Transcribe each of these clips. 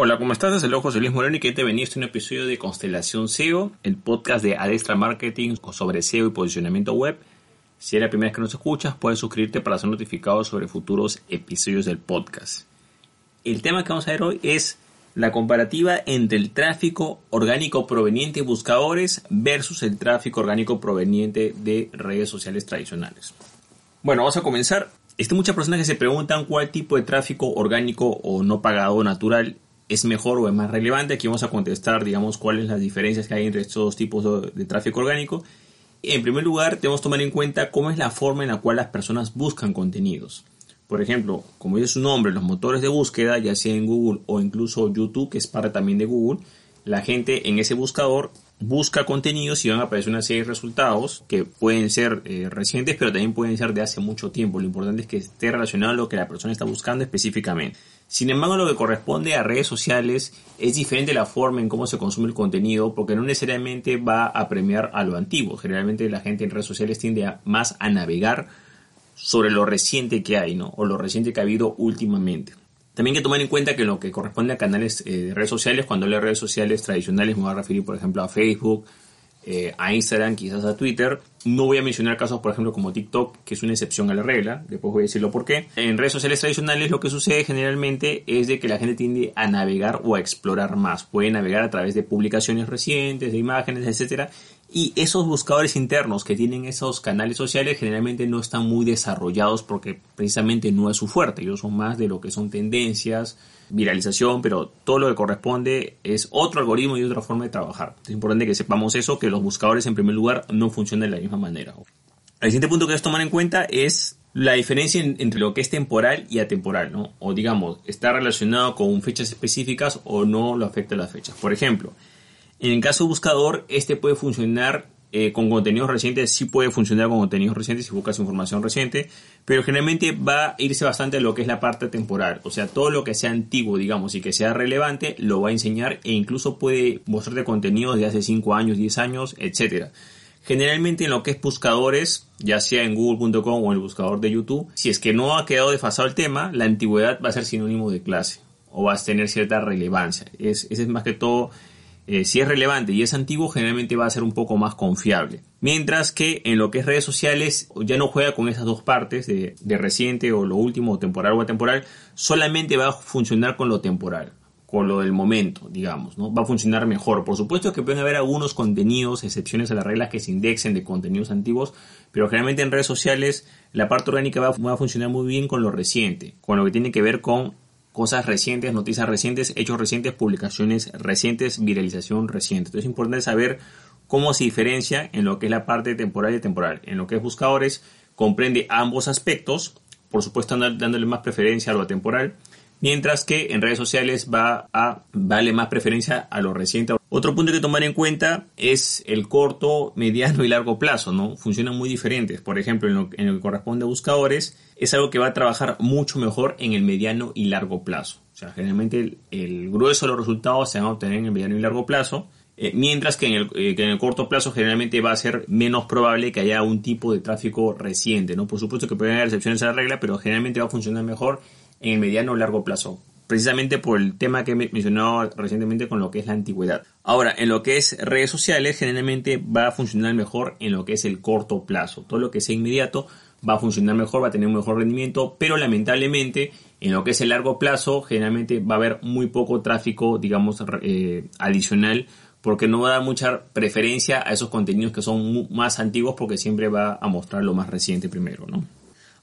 Hola, ¿cómo estás? Desde luego José Luis Moreno y que te venía este un episodio de Constelación SEO, el podcast de Adestra Marketing sobre SEO y posicionamiento web. Si es la primera vez que nos escuchas, puedes suscribirte para ser notificado sobre futuros episodios del podcast. El tema que vamos a ver hoy es la comparativa entre el tráfico orgánico proveniente de buscadores versus el tráfico orgánico proveniente de redes sociales tradicionales. Bueno, vamos a comenzar. Existen muchas personas que se preguntan cuál tipo de tráfico orgánico o no pagado natural es mejor o es más relevante. Aquí vamos a contestar, digamos, cuáles las diferencias que hay entre estos dos tipos de, tráfico orgánico. En primer lugar, debemos tomar en cuenta cómo es la forma en la cual las personas buscan contenidos. Por ejemplo, como dice su nombre, los motores de búsqueda, ya sea en Google o incluso YouTube, que es parte también de Google, la gente en ese buscador busca contenidos y van a aparecer una serie de resultados que pueden ser eh, recientes, pero también pueden ser de hace mucho tiempo. Lo importante es que esté relacionado a lo que la persona está buscando específicamente. Sin embargo, lo que corresponde a redes sociales es diferente la forma en cómo se consume el contenido, porque no necesariamente va a premiar a lo antiguo. Generalmente la gente en redes sociales tiende más a navegar sobre lo reciente que hay, ¿no? O lo reciente que ha habido últimamente. También hay que tomar en cuenta que lo que corresponde a canales eh, de redes sociales, cuando hablo de redes sociales tradicionales, me voy a referir, por ejemplo, a Facebook, eh, a Instagram, quizás a Twitter. No voy a mencionar casos, por ejemplo, como TikTok, que es una excepción a la regla. Después voy a decirlo por qué. En redes sociales tradicionales lo que sucede generalmente es de que la gente tiende a navegar o a explorar más. Puede navegar a través de publicaciones recientes, de imágenes, etcétera, y esos buscadores internos que tienen esos canales sociales generalmente no están muy desarrollados porque precisamente no es su fuerte. Ellos son más de lo que son tendencias, viralización, pero todo lo que corresponde es otro algoritmo y otra forma de trabajar. Es importante que sepamos eso, que los buscadores en primer lugar no funcionan de la misma manera. El siguiente punto que debes tomar en cuenta es la diferencia entre lo que es temporal y atemporal, ¿no? O digamos, está relacionado con fechas específicas o no lo afecta a las fechas. Por ejemplo, en el caso buscador, este puede funcionar eh, con contenidos recientes, sí puede funcionar con contenidos recientes si buscas información reciente, pero generalmente va a irse bastante a lo que es la parte temporal. O sea, todo lo que sea antiguo, digamos, y que sea relevante, lo va a enseñar e incluso puede mostrarte contenidos de hace 5 años, 10 años, etc. Generalmente en lo que es buscadores, ya sea en google.com o en el buscador de YouTube, si es que no ha quedado desfasado el tema, la antigüedad va a ser sinónimo de clase o va a tener cierta relevancia. Es, ese es más que todo eh, si es relevante y es antiguo, generalmente va a ser un poco más confiable. Mientras que en lo que es redes sociales ya no juega con esas dos partes de, reciente o lo último, o temporal o atemporal, solamente va a funcionar con lo temporal con lo del momento, digamos, ¿no? Va a funcionar mejor. Por supuesto que pueden haber algunos contenidos, excepciones a las reglas que se indexen de contenidos antiguos, pero generalmente en redes sociales la parte orgánica va, a funcionar muy bien con lo reciente, con lo que tiene que ver con cosas recientes, noticias recientes, hechos recientes, publicaciones recientes, viralización reciente. Entonces es importante saber cómo se diferencia en lo que es la parte temporal y temporal. En lo que es buscadores, comprende ambos aspectos, por supuesto dándole más preferencia a lo temporal, mientras que en redes sociales va a darle más preferencia a lo reciente. Otro punto que tomar en cuenta es el corto, mediano y largo plazo, ¿no? Funcionan muy diferentes. Por ejemplo, en lo, que corresponde a buscadores, es algo que va a trabajar mucho mejor en el mediano y largo plazo. O sea, generalmente el, grueso de los resultados se van a obtener en el mediano y largo plazo. Eh, mientras que en, el, eh, que en, el, corto plazo generalmente va a ser menos probable que haya un tipo de tráfico reciente, ¿no? Por supuesto que pueden haber excepciones a la regla, pero generalmente va a funcionar mejor en el mediano o largo plazo, precisamente por el tema que he mencionado recientemente con lo que es la antigüedad. Ahora, en lo que es redes sociales, generalmente va a funcionar mejor en lo que es el corto plazo. Todo lo que sea inmediato va a funcionar mejor, va a tener un mejor rendimiento, pero lamentablemente en lo que es el largo plazo, generalmente va a haber muy poco tráfico, digamos, eh, adicional porque no va a dar mucha preferencia a esos contenidos que son más antiguos porque siempre va a mostrar lo más reciente primero, ¿no?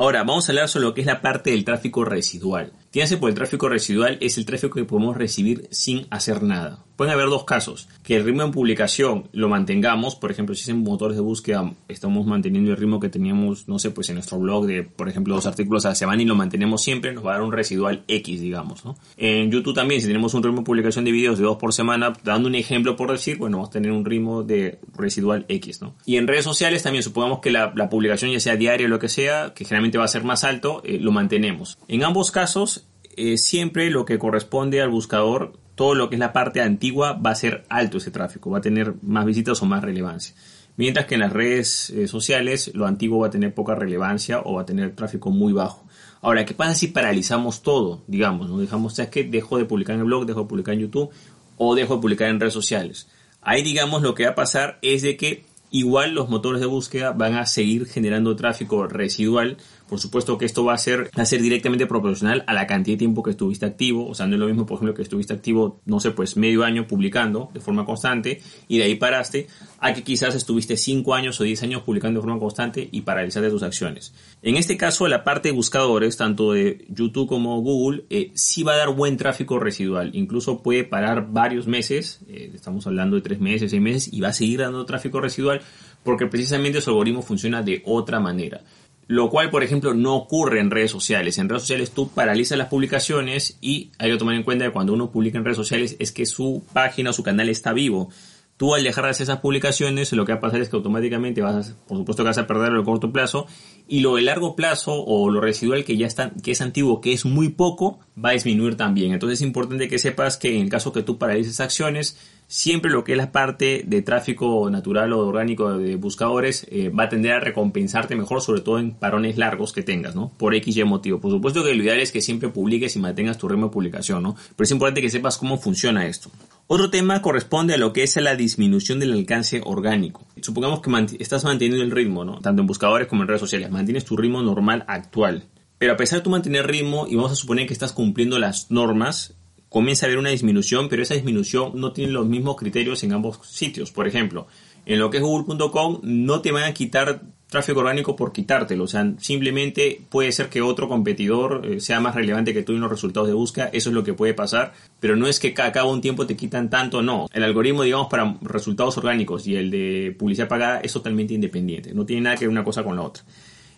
Ahora, vamos a hablar sobre lo que es la parte del tráfico residual. Fíjense por el tráfico residual es el tráfico que podemos recibir sin hacer nada. Pueden haber dos casos. Que el ritmo en publicación lo mantengamos. Por ejemplo, si en motores de búsqueda estamos manteniendo el ritmo que teníamos, no sé, pues en nuestro blog de, por ejemplo, dos artículos a la semana y lo mantenemos siempre, nos va a dar un residual X, digamos. ¿no? En YouTube también, si tenemos un ritmo de publicación de videos de dos por semana, dando un ejemplo por decir, bueno, vamos a tener un ritmo de residual X. ¿no? Y en redes sociales también, supongamos que la, publicación ya sea diaria o lo que sea, que generalmente va a ser más alto, eh, lo mantenemos. En ambos casos, eh, siempre lo que corresponde al buscador todo lo que es la parte antigua va a ser alto ese tráfico, va a tener más visitas o más relevancia. Mientras que en las redes eh, sociales lo antiguo va a tener poca relevancia o va a tener tráfico muy bajo. Ahora, ¿qué pasa si paralizamos todo? Digamos, ¿no? Dejamos, ¿sabes que Dejo de publicar en el blog, dejo de publicar en YouTube o dejo de publicar en redes sociales. Ahí, digamos, lo que va a pasar es de que igual los motores de búsqueda van a seguir generando tráfico residual por supuesto que esto va a ser, a ser directamente proporcional a la cantidad de tiempo que estuviste activo. O sea, no es lo mismo, por ejemplo, que estuviste activo, no sé, pues medio año publicando de forma constante y de ahí paraste, a que quizás estuviste 5 años o 10 años publicando de forma constante y paralizaste tus acciones. En este caso, la parte de buscadores, tanto de YouTube como Google, eh, sí va a dar buen tráfico residual. Incluso puede parar varios meses, eh, estamos hablando de 3 meses, 6 meses, y va a seguir dando tráfico residual porque precisamente su algoritmo funciona de otra manera. Lo cual, por ejemplo, no ocurre en redes sociales. En redes sociales tú paralizas las publicaciones y hay que tomar en cuenta que cuando uno publica en redes sociales es que su página o su canal está vivo. Tú al dejar de hacer esas publicaciones, lo que va a pasar es que automáticamente vas, a, por supuesto que vas a perder a corto plazo y lo de largo plazo o lo residual que ya está, que es antiguo, que es muy poco, va a disminuir también. Entonces es importante que sepas que en el caso que tú paralices acciones, siempre lo que es la parte de tráfico natural o orgánico de buscadores eh, va a tender a recompensarte mejor, sobre todo en parones largos que tengas, ¿no? Por X y motivo. Por supuesto que lo ideal es que siempre publiques y mantengas tu ritmo de publicación, ¿no? Pero es importante que sepas cómo funciona esto. Otro tema corresponde a lo que es la disminución del alcance orgánico. Supongamos que estás manteniendo el ritmo, ¿no? Tanto en buscadores como en redes sociales. Mantienes tu ritmo normal actual. Pero a pesar de tu mantener ritmo y vamos a suponer que estás cumpliendo las normas, comienza a haber una disminución, pero esa disminución no tiene los mismos criterios en ambos sitios. Por ejemplo, en lo que es google.com no te van a quitar tráfico orgánico por quitártelo, o sea, simplemente puede ser que otro competidor eh, sea más relevante que tú en los resultados de búsqueda, eso es lo que puede pasar, pero no es que a cabo un tiempo te quitan tanto, no. El algoritmo, digamos, para resultados orgánicos y el de publicidad pagada es totalmente independiente, no tiene nada que ver una cosa con la otra.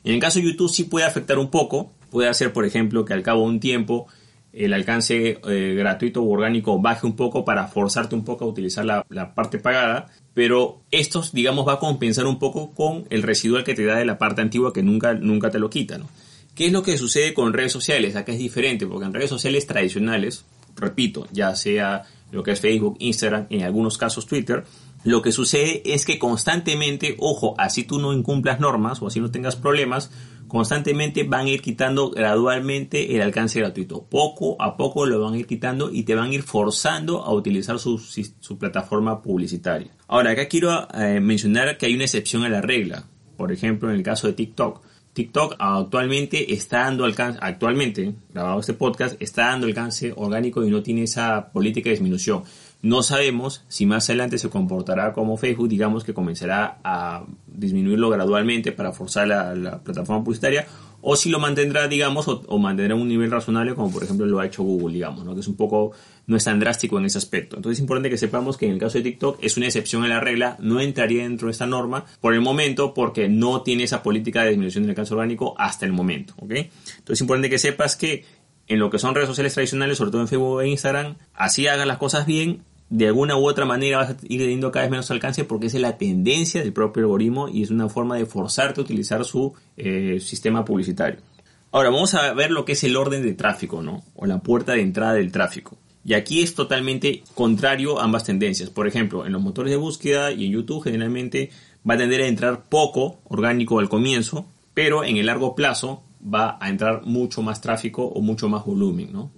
En el caso de YouTube sí puede afectar un poco, puede hacer, por ejemplo, que al cabo de un tiempo el alcance eh, gratuito o orgánico baje un poco para forzarte un poco a utilizar la, parte pagada, pero esto, digamos, va a compensar un poco con el residual que te da de la parte antigua que nunca, nunca te lo quita, ¿Qué es lo que sucede con redes sociales? Acá es diferente, porque en redes sociales tradicionales, repito, ya sea lo que es Facebook, Instagram, en algunos casos Twitter, lo que sucede es que constantemente, ojo, así tú no incumplas normas o así no tengas problemas, constantemente van a ir quitando gradualmente el alcance gratuito. Poco a poco lo van a ir quitando y te van a ir forzando a utilizar su, plataforma publicitaria. Ahora, acá quiero eh, mencionar que hay una excepción a la regla. Por ejemplo, en el caso de TikTok. TikTok actualmente está dando alcance, actualmente, grabado este podcast, está dando alcance orgánico y no tiene esa política de disminución. No sabemos si más adelante se comportará como Facebook, digamos que comenzará a disminuirlo gradualmente para forzar la, plataforma publicitaria, o si lo mantendrá, digamos, o, mantendrá un nivel razonable, como por ejemplo lo ha hecho Google, digamos, ¿no? que es un poco, no es tan drástico en ese aspecto. Entonces es importante que sepamos que en el caso de TikTok es una excepción a la regla, no entraría dentro de esta norma por el momento, porque no tiene esa política de disminución del alcance orgánico hasta el momento. ¿ok? Entonces es importante que sepas que en lo que son redes sociales tradicionales, sobre todo en Facebook e Instagram, así hagan las cosas bien, de alguna u otra manera vas a ir teniendo cada vez menos alcance porque es la tendencia del propio algoritmo y es una forma de forzarte a utilizar su eh, sistema publicitario. Ahora vamos a ver lo que es el orden de tráfico, ¿no? O la puerta de entrada del tráfico. Y aquí es totalmente contrario a ambas tendencias. Por ejemplo, en los motores de búsqueda y en YouTube generalmente va a tender a entrar poco orgánico al comienzo, pero en el largo plazo va a entrar mucho más tráfico o mucho más volumen, ¿no?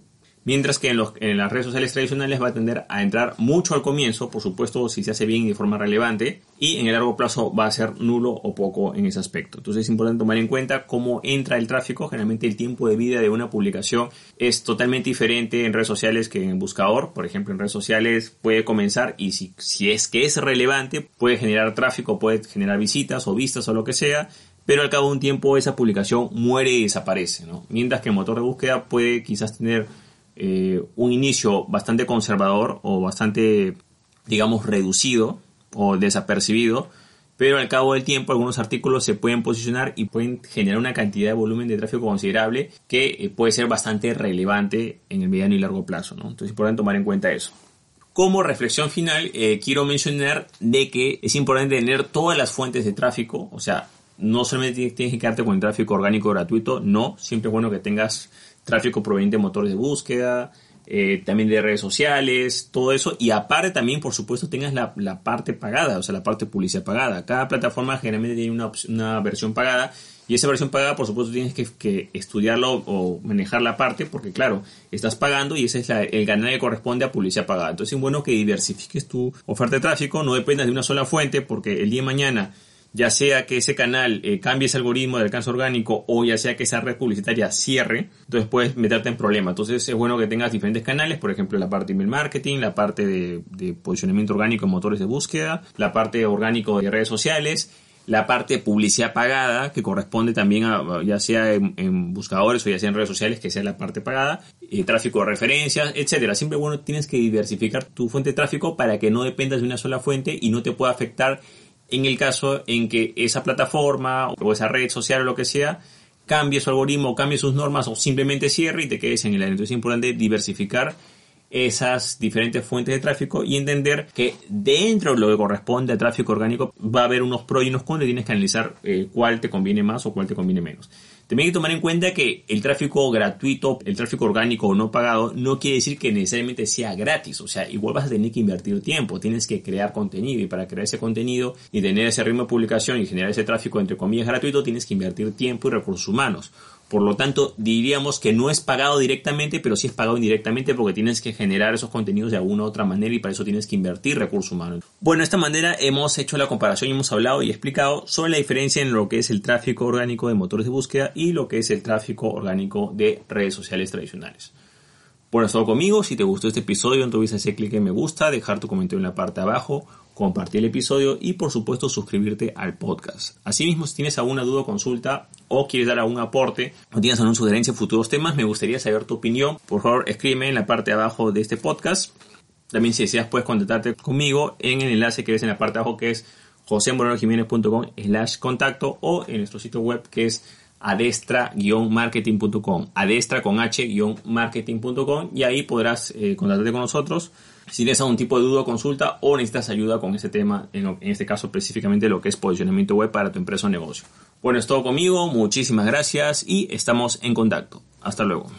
Mientras que en, los, en, las redes sociales tradicionales va a tender a entrar mucho al comienzo, por supuesto si se hace bien y de forma relevante, y en el largo plazo va a ser nulo o poco en ese aspecto. Entonces es importante tomar en cuenta cómo entra el tráfico. Generalmente el tiempo de vida de una publicación es totalmente diferente en redes sociales que en buscador. Por ejemplo, en redes sociales puede comenzar y si, si es que es relevante, puede generar tráfico, puede generar visitas o vistas o lo que sea, pero al cabo de un tiempo esa publicación muere y desaparece, ¿no? Mientras que el motor de búsqueda puede quizás tener eh, un inicio bastante conservador o bastante, digamos, reducido o desapercibido, pero al cabo del tiempo algunos artículos se pueden posicionar y pueden generar una cantidad de volumen de tráfico considerable que eh, puede ser bastante relevante en el mediano y largo plazo. ¿no? Entonces es importante tomar en cuenta eso. Como reflexión final, eh, quiero mencionar de que es importante tener todas las fuentes de tráfico, o sea, no solamente tienes que quedarte con el tráfico orgánico gratuito, no, siempre es bueno que tengas tráfico proveniente de motores de búsqueda, eh, también de redes sociales, todo eso. Y aparte también, por supuesto, tengas la, parte pagada, o sea, la parte publicidad pagada. Cada plataforma generalmente tiene una, una versión pagada y esa versión pagada, por supuesto, tienes que, que estudiarlo o manejar la parte, porque claro, estás pagando y ese es el canal que corresponde a publicidad pagada. Entonces es bueno que diversifiques tu oferta de tráfico, no dependas de una sola fuente, porque el día de mañana, ya sea que ese canal eh, cambie ese algoritmo de alcance orgánico o ya sea que esa red publicitaria cierre, entonces puedes meterte en problemas. Entonces es bueno que tengas diferentes canales, por ejemplo, la parte de email marketing, la parte de, posicionamiento orgánico en motores de búsqueda, la parte orgánico de redes sociales la parte de publicidad pagada, que corresponde también a, ya sea en, buscadores o ya sea en redes sociales, que sea la parte pagada, eh, tráfico de referencias, etcétera. Siempre bueno tienes que diversificar tu fuente de tráfico para que no dependas de una sola fuente y no te pueda afectar en el caso en que esa plataforma o esa red social o lo que sea cambie su algoritmo, cambie sus normas o simplemente cierre y te quedes en el aire. Entonces es importante diversificar esas diferentes fuentes de tráfico y entender que dentro de lo que corresponde a tráfico orgánico va a haber unos pros y unos contras y tienes que analizar eh, cuál te conviene más o cuál te conviene menos. También hay que tomar en cuenta que el tráfico gratuito, el tráfico orgánico o no pagado, no quiere decir que necesariamente sea gratis. O sea, igual vas a tener que invertir tiempo, tienes que crear contenido y para crear ese contenido y tener ese ritmo de publicación y generar ese tráfico entre comillas gratuito, tienes que invertir tiempo y recursos humanos. Por lo tanto, diríamos que no es pagado directamente, pero sí es pagado indirectamente porque tienes que generar esos contenidos de alguna u otra manera y para eso tienes que invertir recursos humanos. Bueno, de esta manera hemos hecho la comparación y hemos hablado y explicado sobre la diferencia en lo que es el tráfico orgánico de motores de búsqueda y lo que es el tráfico orgánico de redes sociales tradicionales. Bueno, todo conmigo. Si te gustó este episodio, olvides hacer clic en me gusta, dejar tu comentario en la parte de abajo compartir el episodio y por supuesto suscribirte al podcast. Asimismo, si tienes alguna duda o consulta o quieres dar algún aporte o tienes alguna sugerencia en futuros temas, me gustaría saber tu opinión. Por favor, escríbeme en la parte de abajo de este podcast. También si deseas puedes contactarte conmigo en el enlace que ves en la parte de abajo que es josemorenojiménez.com slash contacto o en nuestro sitio web que es adestra-marketing.com adestra con h-marketing.com y ahí podrás eh, contactarte con nosotros si tienes algún tipo de duda o consulta o necesitas ayuda con ese tema, en, este caso específicamente lo que es posicionamiento web para tu empresa o negocio. Bueno, es todo conmigo, muchísimas gracias y estamos en contacto. Hasta luego.